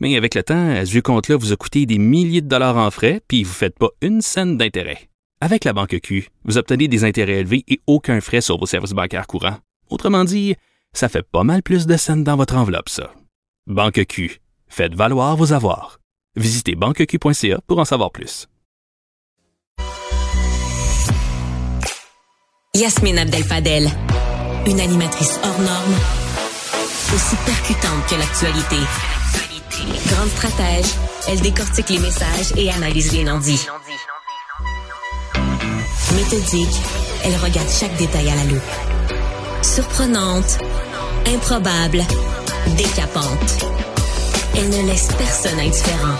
Mais avec le temps, ce vieux compte-là vous a coûté des milliers de dollars en frais, puis vous ne faites pas une scène d'intérêt. Avec la banque Q, vous obtenez des intérêts élevés et aucun frais sur vos services bancaires courants. Autrement dit, ça fait pas mal plus de scènes dans votre enveloppe, ça. Banque Q, faites valoir vos avoirs. Visitez banqueq.ca pour en savoir plus. Yasmine Abdel-Fadel, une animatrice hors norme, aussi percutante que l'actualité. Grande stratège, elle décortique les messages et analyse les non-dits. Méthodique, elle regarde chaque détail à la loupe. Surprenante, improbable, décapante. Elle ne laisse personne indifférent.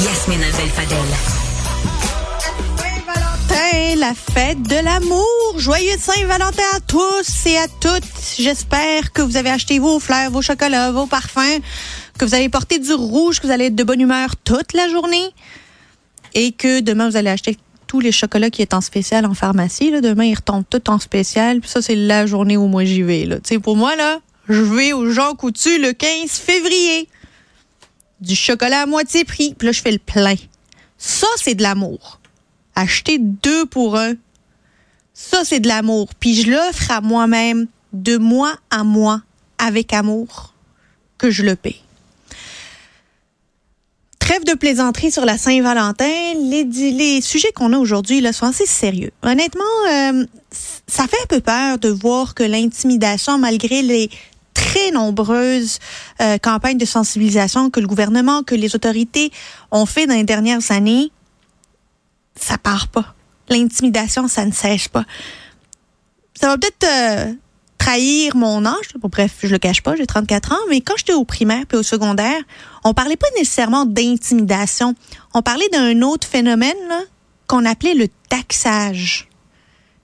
Yasmine Abdel-Fadel. La fête de l'amour. Joyeux Saint-Valentin à tous et à toutes. J'espère que vous avez acheté vos fleurs, vos chocolats, vos parfums, que vous avez porté du rouge, que vous allez être de bonne humeur toute la journée et que demain, vous allez acheter tous les chocolats qui est en spécial en pharmacie. Là. Demain, ils retombent tout en spécial. Puis ça, c'est la journée où moi j'y vais. Là. Tu sais, pour moi, là, je vais au Jean Coutu le 15 février. Du chocolat à moitié prix. Puis là, je fais le plein. Ça, c'est de l'amour. Acheter deux pour un. Ça, c'est de l'amour. Puis je l'offre à moi-même de mois à mois avec amour que je le paie. Trêve de plaisanterie sur la Saint-Valentin. Les, sujets qu'on a aujourd'hui sont assez sérieux. Honnêtement, euh, ça fait un peu peur de voir que l'intimidation, malgré les très nombreuses euh, campagnes de sensibilisation que le gouvernement, que les autorités ont fait dans les dernières années, ça part pas. L'intimidation, ça ne cesse pas. Ça va peut-être euh, trahir mon âge. Bref, je le cache pas, j'ai 34 ans, mais quand j'étais au primaire puis au secondaire, on parlait pas nécessairement d'intimidation. On parlait d'un autre phénomène qu'on appelait le taxage.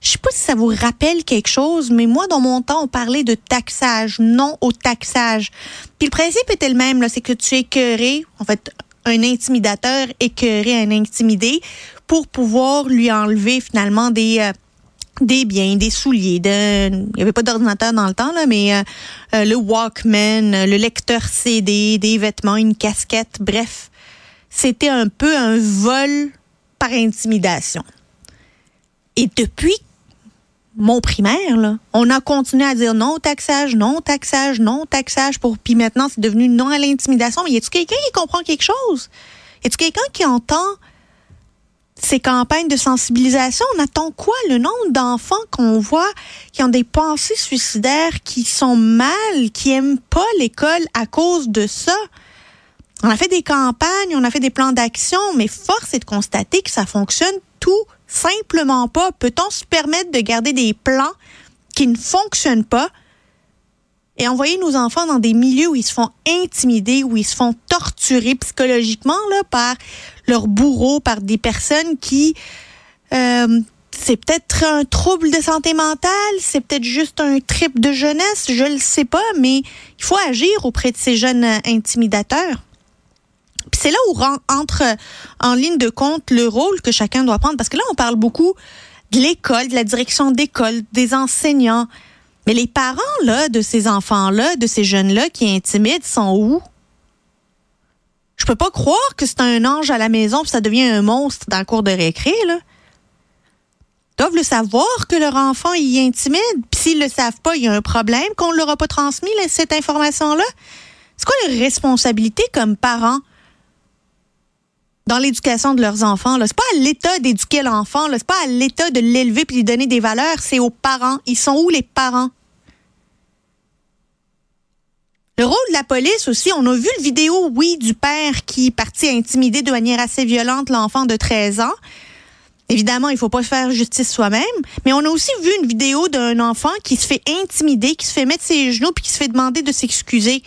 Je sais pas si ça vous rappelle quelque chose, mais moi, dans mon temps, on parlait de taxage, non au taxage. Puis le principe était le même, c'est que tu écœurais, en fait, un intimidateur écœurait un intimidé pour pouvoir lui enlever finalement des... euh, des biens, des souliers. De, il n'y avait pas d'ordinateur dans le temps, là, mais euh, euh, le Walkman, euh, le lecteur CD, des vêtements, une casquette, bref. C'était un peu un vol par intimidation. Et depuis mon primaire, là, on a continué à dire non au taxage, non au taxage, non au taxage, pour, puis maintenant c'est devenu non à l'intimidation. Mais y a-t-il quelqu'un qui comprend quelque chose? Y a-t-il quelqu'un qui entend ces campagnes de sensibilisation, on attend quoi? Le nombre d'enfants qu'on voit qui ont des pensées suicidaires, qui sont mal, qui aiment pas l'école à cause de ça. On a fait des campagnes, on a fait des plans d'action, mais force est de constater que ça fonctionne tout simplement pas. Peut-on se permettre de garder des plans qui ne fonctionnent pas? Et envoyer nos enfants dans des milieux où ils se font intimider, où ils se font torturer psychologiquement là, par leurs bourreaux, par des personnes qui... Euh, c'est peut-être un trouble de santé mentale, c'est peut-être juste un trip de jeunesse, je le sais pas, mais il faut agir auprès de ces jeunes euh, intimidateurs. Puis c'est là où entre euh, en ligne de compte le rôle que chacun doit prendre, parce que là, on parle beaucoup de l'école, de la direction d'école, des enseignants. Mais les parents là, de ces enfants-là, de ces jeunes-là qui intimident, sont où? Je peux pas croire que c'est un ange à la maison puis ça devient un monstre dans le cours de récré, là. Ils doivent le savoir que leur enfant y intimide? Puis s'ils le savent pas, il y a un problème qu'on ne leur a pas transmis cette information-là? C'est quoi leur responsabilité comme parents? Dans l'éducation de leurs enfants? C'est pas à l'État d'éduquer l'enfant, c'est pas à l'État de l'élever puis lui donner des valeurs, c'est aux parents. Ils sont où les parents? Le rôle de la police aussi, on a vu le vidéo, oui, du père qui est parti intimider de manière assez violente l'enfant de 13 ans. Évidemment, il faut pas faire justice soi-même, mais on a aussi vu une vidéo d'un enfant qui se fait intimider, qui se fait mettre ses genoux puis qui se fait demander de s'excuser.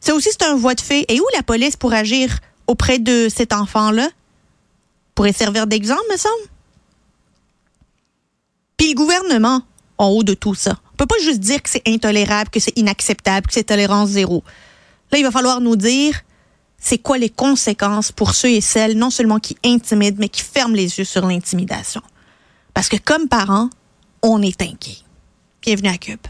Ça aussi, c'est un voie de fait. Et où la police pour agir? Auprès de cet enfant-là? pourrait servir d'exemple, me semble. Puis le gouvernement, en haut de tout ça, on peut pas juste dire que c'est intolérable, que c'est inacceptable, que c'est tolérance zéro. Là, il va falloir nous dire c'est quoi les conséquences pour ceux et celles non seulement qui intimident, mais qui ferment les yeux sur l'intimidation. Parce que comme parents, on est inquiets. Bienvenue à Cube.